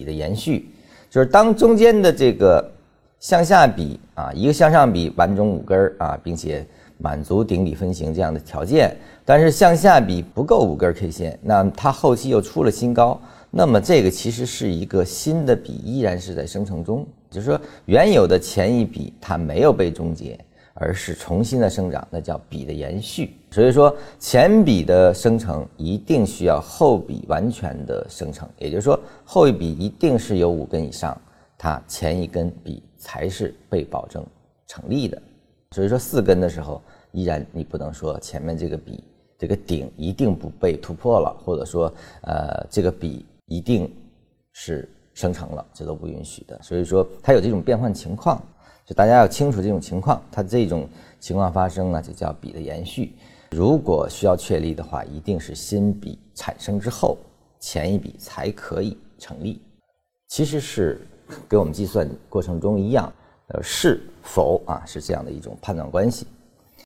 比的延续，就是当中间的这个向下比啊，一个向上比完整五根儿啊，并且满足顶底分型这样的条件，但是向下比不够五根 K 线，那它后期又出了新高，那么这个其实是一个新的比依然是在生成中，就是说原有的前一笔它没有被终结。而是重新的生长，那叫笔的延续。所以说，前笔的生成一定需要后笔完全的生成，也就是说，后一笔一定是有五根以上，它前一根笔才是被保证成立的。所以说，四根的时候，依然你不能说前面这个笔这个顶一定不被突破了，或者说，呃，这个笔一定是生成了，这都不允许的。所以说，它有这种变换情况。就大家要清楚这种情况，它这种情况发生呢，就叫笔的延续。如果需要确立的话，一定是新笔产生之后，前一笔才可以成立。其实是跟我们计算过程中一样，呃，是否啊是这样的一种判断关系。